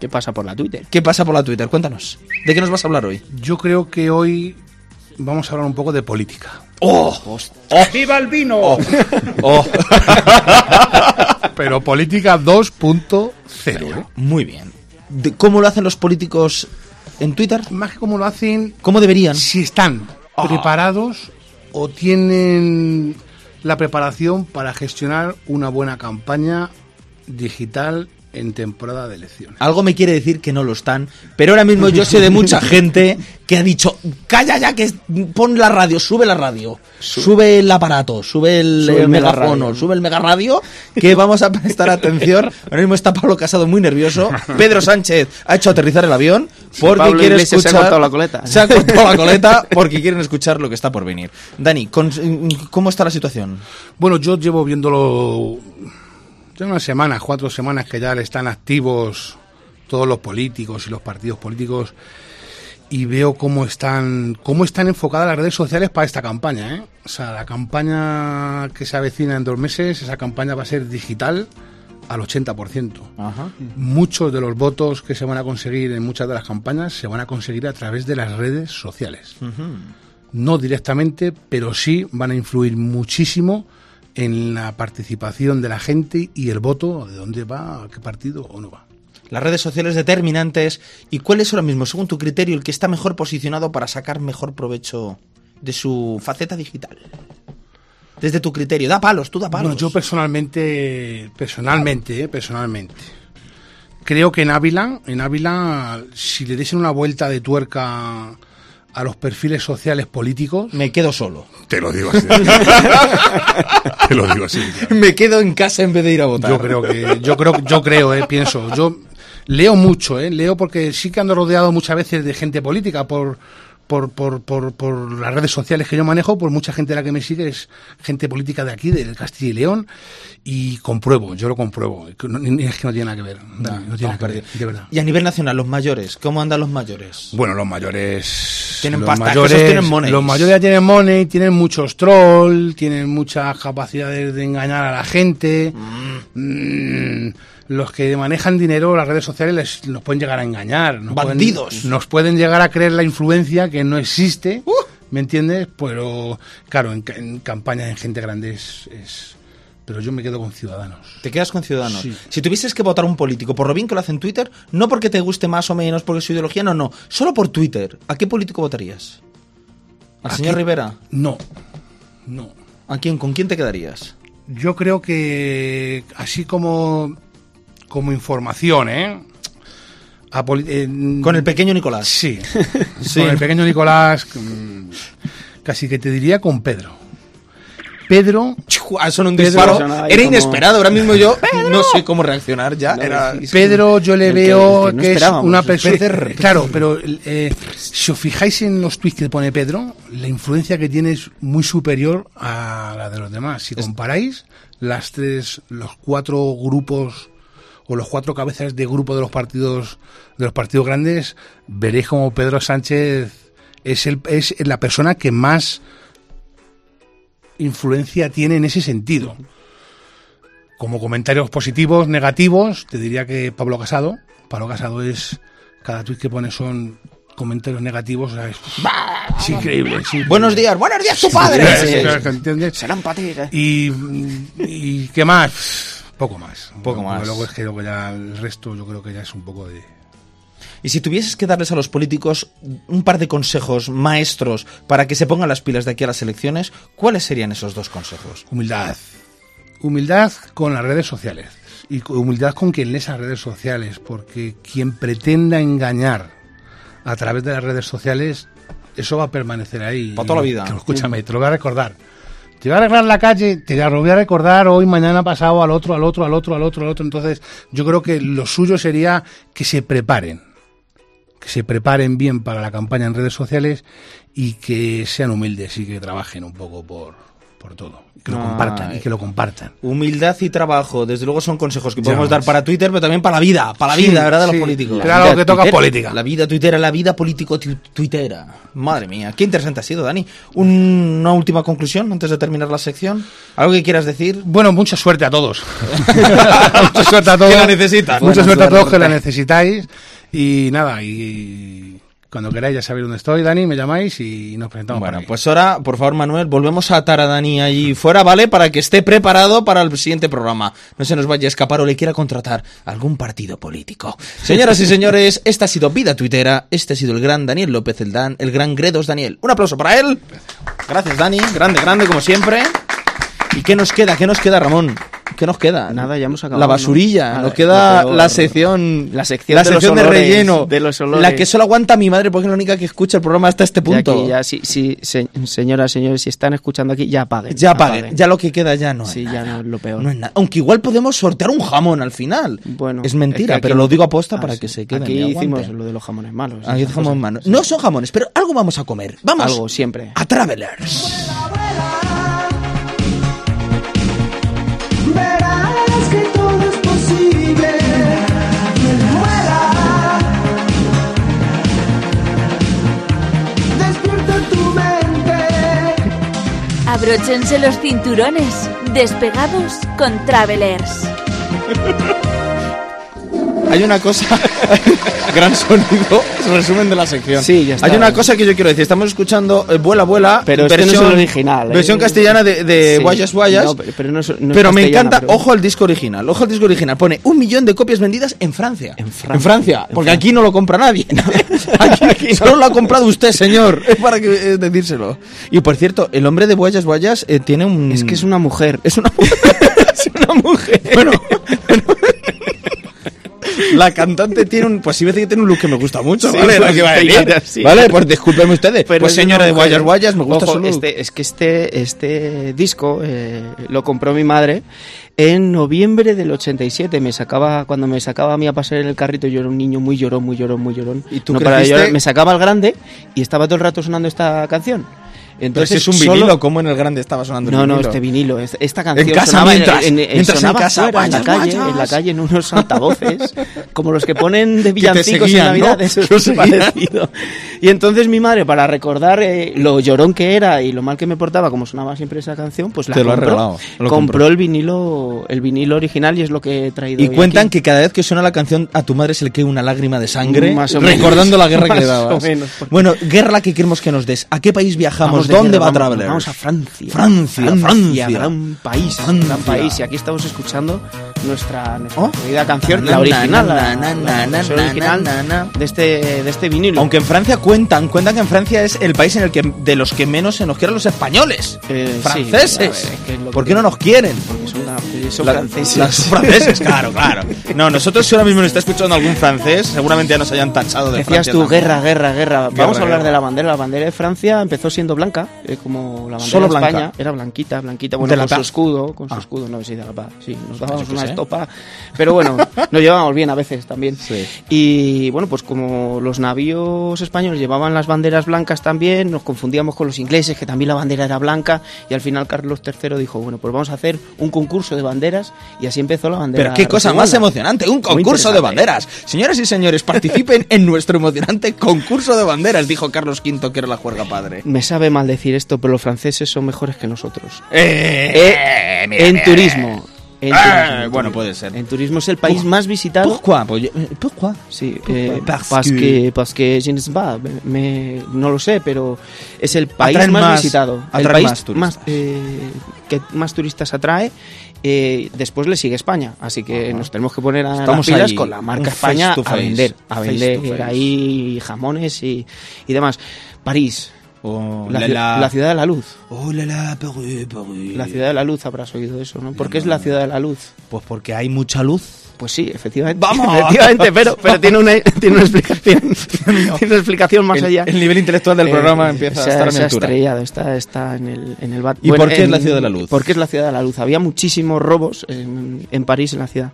¿Qué pasa por la Twitter? ¿Qué pasa por la Twitter? Cuéntanos. ¿De qué nos vas a hablar hoy? Yo creo que hoy vamos a hablar un poco de política. ¡Oh! ¡Viva el vino! ¡Oh! ¡Oh! Pero política 2.0. ¿eh? Muy bien. De- ¿Cómo lo hacen los políticos en Twitter? Más que como lo hacen, ¿Cómo deberían? si están preparados o tienen la preparación para gestionar una buena campaña digital en temporada de elecciones. Algo me quiere decir que no lo están, pero ahora mismo yo sé de mucha gente que ha dicho, calla ya, que pon la radio, sube la radio, sube el aparato, sube el, Sube el el mega megafono, radio. sube el mega radio, que vamos a prestar atención. Ahora mismo está Pablo Casado muy nervioso. Pedro Sánchez ha hecho aterrizar el avión porque quiere Iglesias se ha escuchar... cortado la coleta. Se ha cortado la coleta porque quieren escuchar lo que está por venir. Dani, ¿cómo está la situación? Bueno, yo llevo viéndolo ya unas semanas, cuatro semanas que ya están activos todos los políticos y los partidos políticos y veo cómo están cómo están enfocadas las redes sociales para esta campaña, ¿eh? O sea, la campaña que se avecina en dos meses, esa campaña va a ser digital al 80%. Muchos de los votos que se van a conseguir en muchas de las campañas se van a conseguir a través de las redes sociales no directamente, pero sí van a influir muchísimo en la participación de la gente y el voto de dónde va, a qué partido o no va. Las redes sociales determinantes y cuál es ahora mismo, según tu criterio, el que está mejor posicionado para sacar mejor provecho de su faceta digital. Desde tu criterio, da palos, tú da palos. Bueno, yo personalmente, personalmente, eh, personalmente, creo que en Ávila, en Ávila, si le diesen una vuelta de tuerca a los perfiles sociales políticos, Me quedo solo. te lo digo así. te lo digo así. claro. Me quedo en casa en vez de ir a votar. Yo creo que, yo creo, yo creo, eh, pienso, yo leo mucho, eh, leo porque sí que ando rodeado muchas veces de gente política por, por, por, por, por las redes sociales que yo manejo, por mucha gente a la que me sigue es gente política de aquí, del Castilla y León, y compruebo, yo lo compruebo, no- es que no tiene nada que ver, no, no tiene nada que ver, de verdad. Y a nivel nacional, los mayores, ¿cómo andan los mayores? Bueno, los mayores. Tienen los pasta, mayores, esos tienen money. Los mayores ya tienen money, tienen muchos troll, tienen muchas capacidades de engañar a la gente. Mm, los que manejan dinero, las redes sociales, les, nos pueden llegar a engañar. Nos Bandidos. Pueden, nos pueden llegar a creer la influencia que no existe. ¿Me entiendes? Pero, claro, en, en campaña en gente grande es, es- Pero yo me quedo con ciudadanos. Te quedas con Ciudadanos. Sí. Si tuvieses que votar a un político por lo bien que lo hace en Twitter, no porque te guste más o menos, porque su ideología, no, no. Solo por Twitter. ¿A qué político votarías? ¿Al ¿A señor qué? Rivera? No. No. ¿A quién? ¿Con quién te quedarías? Yo creo que así como como información, ¿eh? A poli- eh, Con el pequeño Nicolás. sí, Sí. con el pequeño Nicolás, mm, casi que te diría con Pedro. Pedro, Chiu, ah, Son un disparo. Era como- inesperado. Ahora mismo yo no sé cómo reaccionar ya. Era... Pedro yo le que- veo que no que, es una persona... Claro, pero eh, si os fijáis en los tweets que pone Pedro, la influencia que tiene es muy superior a la de los demás. Si comparáis las tres, los cuatro grupos o los cuatro cabezas de grupo de los partidos de los partidos grandes, veréis como Pedro Sánchez es el es la persona que más influencia tiene en ese sentido. Como comentarios positivos, negativos, te diría que Pablo Casado. Pablo Casado es. Cada tuit que pone son comentarios negativos. o sea, es, es increíble. es increíble. Buenos días, buenos días, tu padre. sí, sí, ¿entiendes? Serán patitas. Y, y qué más, poco más. Poco más. Luego es que luego ya el resto yo creo que ya es un poco de... Y si tuvieses que darles a los políticos un par de consejos maestros para que se pongan las pilas de aquí a las elecciones, ¿cuáles serían esos dos consejos? Humildad. Humildad con las redes sociales. Y humildad con quien lee esas redes sociales. Porque quien pretenda engañar a través de las redes sociales, eso va a permanecer ahí. Pa' toda la vida. Pero escúchame, te lo voy a recordar. Te voy a arreglar la calle, te lo voy a recordar hoy, mañana, pasado, al otro, al otro, al otro, al otro, al otro. Entonces, yo creo que lo suyo sería que se preparen. Que se preparen bien para la campaña en redes sociales y que sean humildes y que trabajen un poco por, por todo. Que lo Ay. compartan, y que lo compartan. Humildad y trabajo, desde luego son consejos que podemos dar para Twitter, pero también para la vida, para la Sí, vida, ¿verdad? De los políticos. Algo vida que toca tuitera, política. La vida tuitera, la vida político tu- tuitera. Madre mía, qué interesante ha sido, Dani. Un- una última conclusión antes de terminar la sección. ¿Algo que quieras decir? Bueno, mucha suerte a todos. mucha suerte a todos. Que la necesitan. Mucha Buena suerte a todos suerte. que la necesitáis. Y nada, y cuando queráis ya sabéis dónde estoy, Dani, me llamáis y nos presentamos. Bueno, pues ahora, por favor, Manuel, volvemos a atar a Dani allí fuera, ¿vale? Para que esté preparado para el siguiente programa. No se nos vaya a escapar o le quiera contratar a algún partido político. Señoras y señores, esta ha sido Vida Tuitera. Este ha sido el gran Daniel López, el Dan, el gran Gredos Daniel. Un aplauso para él. Gracias, Dani. Grande, grande, como siempre. ¿Y qué nos queda? ¿Qué nos queda, Ramón? ¿Qué nos queda? Nada, ya hemos acabado, La ¿no? basurilla. Nos queda peor. la sección. La sección la de los sección de, relleno. de los olores. La que solo aguanta mi madre porque es la única que escucha el programa hasta este Ya punto. aquí, ya, sí, sí, se- señoras, señores, si están escuchando aquí, ya apaguen. Ya pague, ya lo que queda ya no Sí, es ya nada. no es lo peor. No es nada. Aunque igual podemos sortear un jamón al final. Bueno, es mentira, que pero lo digo aposta Ah, para sí. que se quede. Aquí hicimos lo de los jamones malos. Aquí cosas. mano. No son jamones, pero algo vamos a comer. Vamos Algo, siempre. a Travelers. Abróchense los cinturones. Despegados con Travelers. Hay una cosa. Gran sonido. Resumen de la sección. Sí, ya está. Hay una cosa que yo quiero decir. Estamos escuchando eh, Vuela, Vuela. Pero este no es el original, ¿eh? Versión castellana de, de Sí. Guayas Guayas. No, pero- pero no es- no pero me encanta, pero- ojo al disco original, ojo al disco original. Pone un millón de copias vendidas en Francia. En Francia. En porque Francia. aquí no lo compra nadie. aquí, solo lo ha comprado usted, señor. Es para que, eh, decírselo. Y por cierto, el hombre de Guayas Guayas eh, tiene un. Es que es una mujer. Es una mujer. es una mujer. Bueno. La cantante tiene un. Pues sí, que tiene un look que me gusta mucho, Sí, ¿vale? pues, que iba a decir. sí. Vale, pues discúlpenme ustedes. Pero pues señora de. Guayas Guayas, me gusta Ojo, su look. este- es que este, este disco eh, lo compró mi madre en noviembre del 87. Me sacaba, cuando me sacaba a mí a pasar en el carrito, yo era un niño muy llorón, muy llorón, muy llorón. ¿Y tú no creciste? llorar. Me sacaba al grande y estaba todo el rato sonando esta canción. Entonces, es un solo- vinilo, ¿cómo en el grande estaba sonando el No, no, este vinilo. es- Esta canción casa sonaba mientras- en, mientras en casa, fuera, en la calle, vayas. en la calle en unos altavoces, como los que ponen de villancicos seguían, en Navidad, ¿no? eso es parecido. Y entonces mi madre, para recordar eh, lo llorón que era y lo mal que me portaba, como sonaba siempre esa canción, pues la Te lo compró. regalado, lo compró el vinilo, el vinilo original y es lo que he traído. Y hoy cuentan aquí. que cada vez que suena la canción a tu madre se le cae una lágrima de sangre Más o menos. recordando la guerra que le Más o dabas. menos, porque- Bueno, guerra la que queremos que nos des. ¿A qué país viajamos? De ¿Dónde va vamos- Travelers? Vamos a Francia. Francia, Francia. gran país, Francia. gran país. Y aquí estamos escuchando nuestra, nuestra Oh. canción, la na, original, de este de este vinilo. Aunque en Francia cuentan, cuentan que en Francia es el país en el que de los que menos se nos quieren los españoles. Eh, sí, franceses. claro, es que es lo ¿Por que- qué no nos quieren? Porque son, una- son La- franceses. las- franceses, claro, claro. No, nosotros si ahora mismo nos está escuchando algún francés, seguramente ya nos hayan tachado de Decías Francia tú, también. guerra, guerra, guerra. Vamos a hablar guerra. de la bandera. La bandera de Francia empezó siendo blanca, eh, como la bandera Solo de blanca. España. Era blanquita, blanquita. Bueno, con su escudo, con su Ah. escudo. No, sí, de la paz. Sí, nos dábamos yo estopa. Pero bueno, nos llevábamos bien a veces también. Sí. Y bueno, pues como los navíos españoles llevaban las banderas blancas también, nos confundíamos con los ingleses, que también la bandera era blanca. Y al final Carlos III dijo, bueno, pues vamos a hacer un concurso de banderas. Y así empezó la bandera. Pero qué cosa más emocionante, un concurso de banderas. Señoras y señores, participen en nuestro emocionante concurso de banderas, dijo Carlos V, que era la juerga padre. Me sabe mal decir esto, pero los franceses son mejores que nosotros. Eh, Eh, mira, en mira. turismo. En Ah, bueno, puede ser. En turismo es el país más visitado. Pourquoi? Pues yo- Pourquoi? Sí, Pourquoi? eh, Parce parce que- que, parce que je ne sais pas, me- no lo sé, pero es el país más, más- visitado. El país más turistas. eh, que más turistas atrae. eh, después le sigue España, así que nos tenemos que poner a Estamos las pilas ahí, con la marca face España a face, vender, a face vender to face. ahí jamones y, y demás. París, La, la, ci- la. la ciudad de la luz. Oh, la, ciudad de la luz, habrás oído eso, ¿no? ¿Por qué es la ciudad de la luz? Pues porque hay mucha luz. Pues sí, efectivamente. ¡Vamos! Efectivamente, pero, pero tiene, una, tiene una explicación. tiene una explicación más el, allá. el nivel intelectual del Eh, programa empieza se a estar se ha altura. estrellado, está, está en el, en el bat- ¿Y por qué es en- la ciudad de la luz? ¿Por qué es la ciudad de la luz? Había muchísimos robos en, en París, en la ciudad.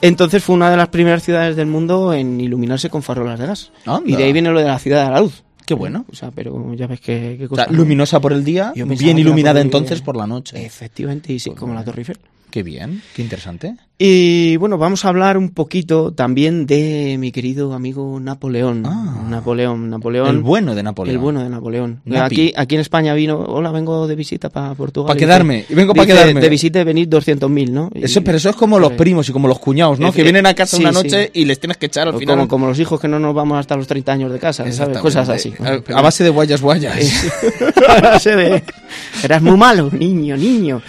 Entonces fue una de las primeras ciudades del mundo en iluminarse con farolas de gas. Anda. Y de ahí viene lo de la ciudad de la luz. Qué bueno. O sea, pero ya ves qué, qué O sea, luminosa por el día, bien que iluminada entonces por la noche. Efectivamente, y sí, como la Torre Eiffel. Qué bien, qué interesante. Y bueno, vamos a hablar un poquito también de mi querido amigo Napoleón. Ah. Napoleón, Napoleón. El bueno de Napoleón. El bueno de Napoleón. Napi. Aquí, aquí en España vino, hola, vengo de visita para Portugal. Pa' Dice- quedarme, y vengo pa' dice, quedarme. De visita venid 200.000, ¿no? Y- Eso, pero eso es como los Pues, primos y como los cuñados, ¿no? Eh, que vienen a casa sí, una sí. noche y les tienes que echar al o final. Como, como los hijos que no nos vamos hasta los 30 años de casa, ¿sabes? Cosas así. A, a base de guayas guayas. A base de- Eras muy malo, niño, niño.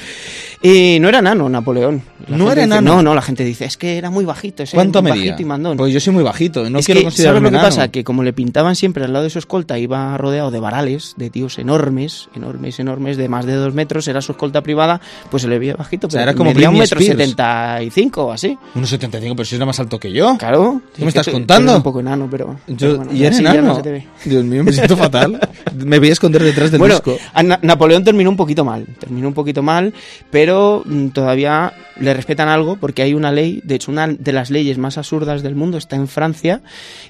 Y no era nano Napoleón. La ¿No era dice- enano? No, no, la gente dice, es que era muy bajito. ese ¿Cuánto medía? y mandón. Pues yo soy muy bajito, no es quiero que, ¿sabes lo que pasa? Que como le pintaban siempre al lado de su escolta, iba rodeado de varales, de tíos enormes, enormes, enormes, de más de dos metros, era su escolta privada, pues se le veía bajito, sea, pero era como medía un metro setenta y cinco o así. 1,75, pero si era más alto que yo. Claro. ¿Qué me estás contando? un poco enano, pero... Yo, bueno, y era no enano. se te ve. Dios mío, me siento fatal. Me voy a esconder detrás del bueno, disco. Na- Napoleón terminó un poquito mal, terminó un poquito mal, pero mm, todavía le respetan algo porque hay una ley, de hecho una de las leyes más absurdas del mundo está en Francia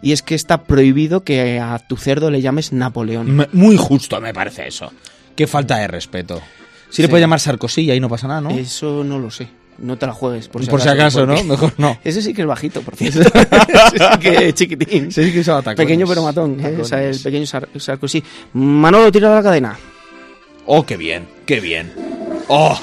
y es que está prohibido que a tu cerdo le llames Napoleón. Me- Muy justo me parece eso. Qué falta de respeto. Si le puede llamar Sarkozy y ahí no pasa nada, ¿no? Eso no lo sé, no te la juegues por si Por si acaso, ¿no? Mejor no. Ese sí que es bajito, por cierto. Ese sí que es chiquitín. Sí, que usaba tacones. Pequeño pero matón, ¿eh? Tacones. O sea, el pequeño Sar- Sarkozy. Manolo, tira la cadena. Oh, qué bien, qué bien. Oh,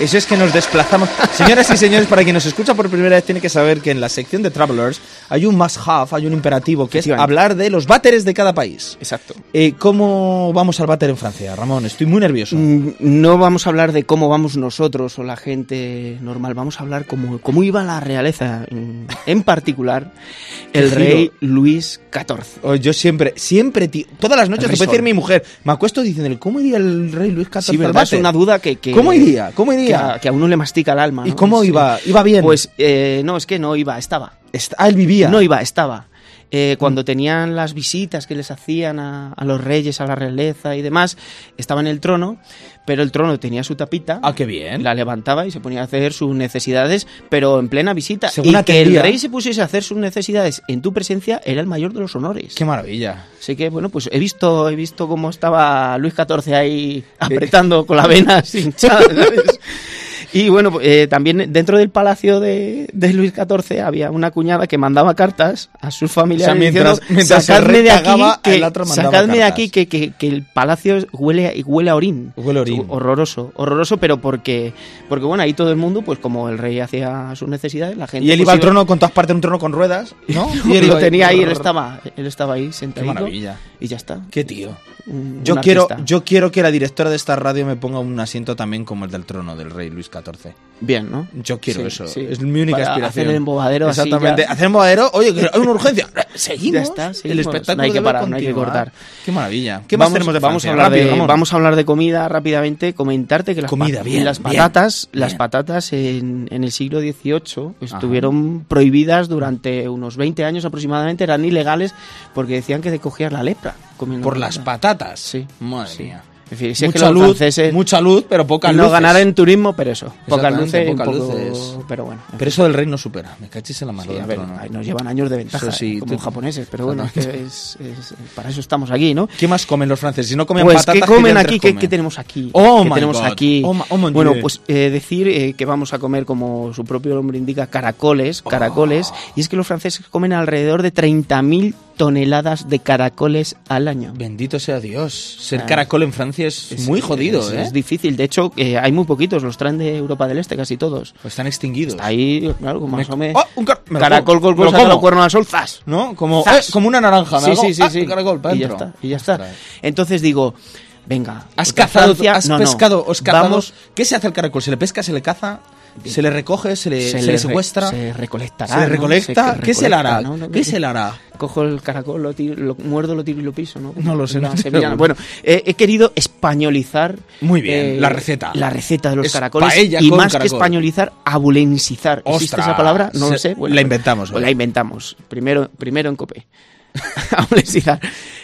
eso es que nos desplazamos. Señoras y señores, para quien nos escucha por primera vez, tiene que saber que en la sección de Travelers hay un must have, hay un imperativo, que es hablar de los váteres de cada país. Exacto. Eh, ¿Cómo vamos al váter en Francia, Ramón? Estoy muy nervioso. Mm, No vamos a hablar de cómo vamos nosotros o la gente normal, vamos a hablar cómo, cómo iba la realeza, en, en particular el rey. Luis XIV. Oh, yo siempre, siempre, tío, todas las noches te puede decir mi mujer, me acuesto diciéndole, ¿cómo iría el rey Luis XIV Sí, ¿verdad? Es una duda que... que- ¿Cómo iría? ¿Cómo iría vivía? a, que a uno le mastica el alma. ¿Y ¿no? cómo Sí. iba? ¿Iba bien? Pues eh, no, es que no iba, estaba. Ah, él vivía. No iba, estaba. Eh, cuando tenían las visitas que les hacían a, a los reyes, a la realeza y demás, estaba en el trono, pero el trono tenía su tapita. Ah, qué bien. La levantaba y se ponía a hacer sus necesidades, pero en plena visita. Según y que el rey se pusiese a hacer sus necesidades en tu presencia era el mayor de los honores. Qué maravilla. Así que, bueno, pues he visto, he visto cómo estaba Luis XIV ahí apretando con la vena hinchada, ¿sabes? Y bueno, eh, también dentro del palacio de, de Luis XIV había una cuñada que mandaba cartas a sus familiares O sea, mientras- diciendo, mientras el sacadme de aquí, que, sacadme de cartas". aquí que, que- que el palacio huele, a- huele a orín. Huele a orín. Horroroso, horroroso, pero porque, porque bueno, ahí todo el mundo, pues como el rey hacía sus necesidades, la gente... Y él pues, iba al trono con todas partes, un trono con ruedas, ¿no? Y él lo tenía ahí, él estaba, él estaba ahí Qué sentadito. maravilla. Y ya está. Qué tío. Un- Yo quiero, artista. yo quiero que la directora de esta radio me ponga un asiento también como el del trono del rey Luis XIV. Bien, ¿no? Yo quiero Sí, eso. sí. Es mi única Para aspiración. hacer el embobadero así Exactamente. ya. Hacer embobadero. Oye, que hay una urgencia. Seguimos. Ya está, el seguimos. espectáculo No hay que parar, no hay que cortar. Qué maravilla. ¿Qué más vamos, tenemos de vamos a hablar Rápido, de vamos a hablar de comida rápidamente comentarte que las, Comida, bien, las bien, patatas las bien. patatas en, en el siglo XVIII estuvieron prohibidas durante unos 20 años aproximadamente eran ilegales porque decían que te cogías la lepra comiendo Por las patatas. Sí. Madre Sí. mía. En fin, si es que mucha, los luz, franceses mucha luz, pero poca no luz. ganar en turismo pero eso pocas luces poco- luces. pero bueno en Pero eso del rey no supera. Me cachis en la mano. Sí, nos llevan años de ventaja, sí, eh, como japoneses, pero bueno, es que es- es- para eso estamos aquí, ¿no? ¿Qué más comen los franceses? Si no comen Pues, patatas, ¿qué comen aquí? ¿Qué, comen? qué tenemos aquí? Oh, ¿Qué my tenemos God. aquí? Oh, oh, bueno, pues eh, decir eh, que vamos a comer, como su propio nombre indica, caracoles, Oh. caracoles, y es que los franceses comen alrededor de 30.000 toneladas de caracoles al año. Bendito sea Dios. Ser Ah. caracol en Francia es, muy jodido, es, ¿eh? es difícil, de hecho, eh, hay muy poquitos, los traen de Europa del Este, casi todos. Pues están extinguidos. Ahí, claro, más Me- o menos. ¡Oh, un car- me lo Caracol, como, gol, gol, saca como. cuernos al sol, ¡zas! ¿No? Como, eh, como una naranja. Sí, sí, sí, ¡ah! sí. caracol, pa' y ya está, y ya está. Ostras. Entonces digo, venga. ¿Has cazado, Francia- has no, no, pescado, os cazado? Vamos, ¿Qué se hace al caracol? ¿Se le pesca, se le caza? ¿Se le recoge, se le, se le secuestra? se recolectará. ¿Se le ¿no? recolecta? Se- ¿Qué se le hará? ¿Qué se le hará? Cojo el caracol, lo, tiro- lo muerdo, lo tiro y lo piso, ¿no? No lo sé, no Bueno, eh, he querido españolizar. Muy bien, eh, la receta. La receta de los Es caracoles. y más que españolizar, abulenicizar. ¿Existe ¡Ostras! esa palabra? No lo sé. Bueno, la inventamos pues la inventamos. Primero, primero en copé. abulenicizar.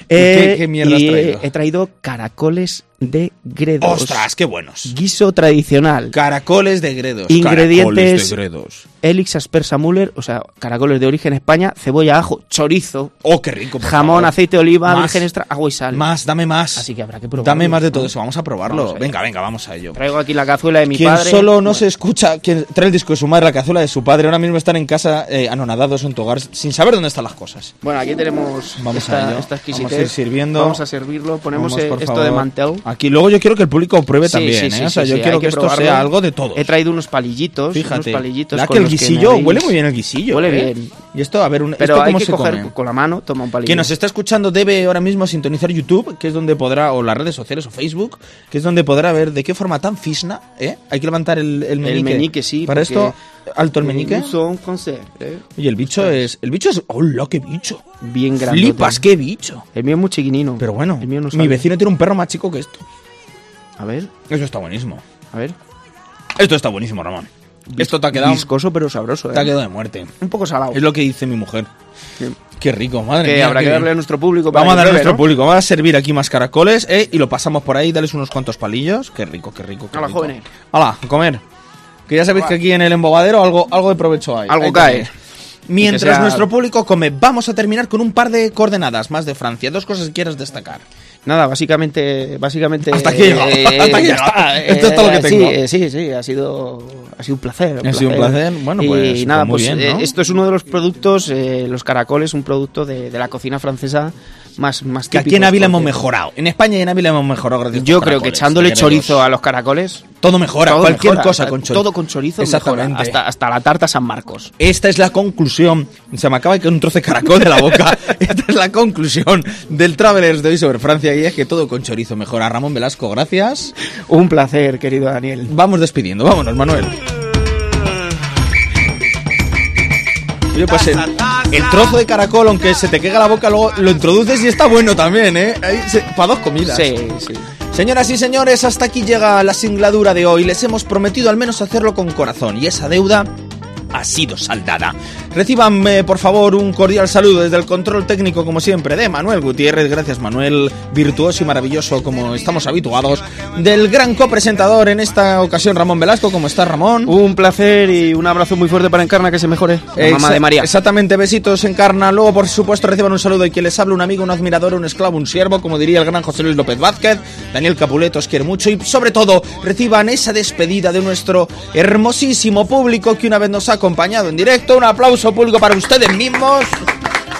qué- qué mierda has eh, traído? He traído caracoles de gredos. ¡Ostras, qué buenos! Guiso tradicional. Caracoles de gredos. Ingredientes- Caracoles de gredos. Elix aspersa Müller, o sea, caracoles de origen España, cebolla, ajo, chorizo, ¡Oh, qué rico! jamón, favor. aceite de oliva, Más. virgen extra, agua y sal. Más, dame más. Así que habrá que probarlo. Dame más de todo eso. Vamos a probarlo. Vamos venga, venga, vamos a ello. Traigo aquí la cazuela de mi Quien padre. solo no Bueno, se escucha, quien trae el disco de su madre, la cazuela de su padre, ahora mismo están en casa eh, anonadados en tu hogar sin saber dónde están las cosas. Bueno, aquí tenemos Vamos esta, a ello. esta. Vamos a ir sirviendo. Vamos a servirlo. Ponemos Vamos, eh, esto favor. de mantel. Aquí luego yo quiero que el público pruebe Sí, también, sí, ¿eh? sí, o sea, yo quiero que, que esto sea algo de todos. He traído unos palillitos. Fíjate, unos palillitos la con que el guisillo huele muy bien el guisillo. Huele ¿eh? bien. Y esto, a ver, un, Pero ¿esto hay que coger come? con la mano, toma un palillo. Quien nos está escuchando debe ahora mismo sintonizar YouTube, que es donde podrá, o las redes sociales o Facebook, que es donde podrá ver de qué forma tan fisna, ¿eh? Hay que levantar el, el meñique. El meñique, sí. Para esto, alto el meñique. Concert, ¿eh? Y el bicho es, el bicho es, ¡hola, qué bicho! Bien grande. Flipas, qué bicho. El mío es muy chiquinino. Pero bueno, el mío no mi vecino tiene un perro más chico que esto. A ver, Eso está buenísimo. a ver. Esto está buenísimo, Ramón. Esto te ha quedado, Viscoso pero sabroso, te ha ¿eh? quedado de muerte. Un poco salado. Es lo que dice mi mujer. Sí. Qué rico, madre que mía. habrá que darle a nuestro público. para Vamos a que dar a nuestro ¿no? público. Vamos a servir aquí más caracoles eh, y lo pasamos por ahí. Dales unos cuantos palillos. Qué rico, qué rico. Qué Hola, rico. jóvenes. Hola, a comer. Que ya sabéis que aquí en el embobadero algo, algo de provecho hay. Algo Ahí cae. Mientras sea- nuestro público come, vamos a terminar con un par de coordenadas más de Francia. Dos cosas que quieras destacar. Nada, básicamente, básicamente. Hasta aquí llegado, hasta aquí ya está, Esto es todo lo que sí, tengo. eh, Sí, sí, ha sido, ha sido un placer. Ha sido un placer. Bueno, pues, y nada, pues muy pues bien, eh, ¿no? esto es uno de los productos, eh, los caracoles, un producto de, de la cocina francesa más, más Que aquí típicos, en Ávila hemos mejorado. En España y en Ávila hemos mejorado gracias Yo creo que echándole chorizo a los caracoles. Todo mejora. todo cualquier mejora, cosa con chorizo. Todo con chorizo Exactamente. mejora, hasta, hasta la tarta San Marcos. Esta es la conclusión. Se me acaba de un trozo de caracol de la boca. Esta es la conclusión del Travelers de hoy sobre Francia y es que todo con chorizo mejora. Ramón Velasco, gracias. Un placer, querido Daniel. Vamos despidiendo. Vámonos, Manuel. Oye, pues el, el trozo de caracol, aunque se te quega la boca, luego lo introduces y está bueno también, ¿eh? Para dos comidas. Sí, sí. Señoras y señores, hasta aquí llega la singladura de hoy. Les hemos prometido al menos hacerlo con corazón y esa deuda ha sido saldada. Reciban, por favor, un cordial saludo desde el control técnico, como siempre, de Manuel Gutiérrez. Gracias, Manuel. Virtuoso y maravilloso, como estamos habituados. Del gran copresentador en esta ocasión, Ramón Velasco. ¿Cómo estás, Ramón? Un placer y un abrazo muy fuerte para Encarna, que se mejore. La mamá de María. Exactamente, besitos Encarna. Luego, por supuesto, reciban un saludo y quien les habla, un amigo, un admirador, un esclavo, un siervo, como diría el gran José Luis López Vázquez. Daniel Capuleto os quiere mucho y, sobre todo, reciban esa despedida de nuestro hermosísimo público que una vez nos ha acompañado en directo. Un aplauso público para ustedes mismos.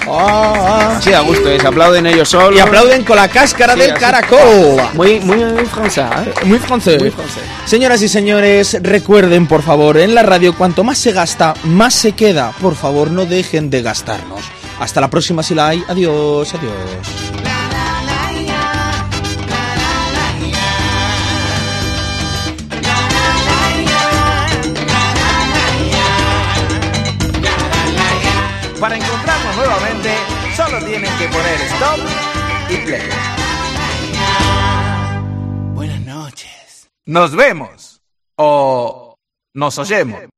Ah, ah. Sí, a gusto, eh, se aplauden ellos solos. Y aplauden con la cáscara Sí, del caracol. Muy, muy francés, ¿eh? Muy francés. Muy francés. Señoras y señores, recuerden, por favor, en la radio, cuanto más se gasta, más se queda. Por favor, no dejen de gastarnos. Hasta la próxima si la hay. Adiós, adiós. Tienen que poner stop y play. Buenas noches. Nos vemos. O nos oyemos.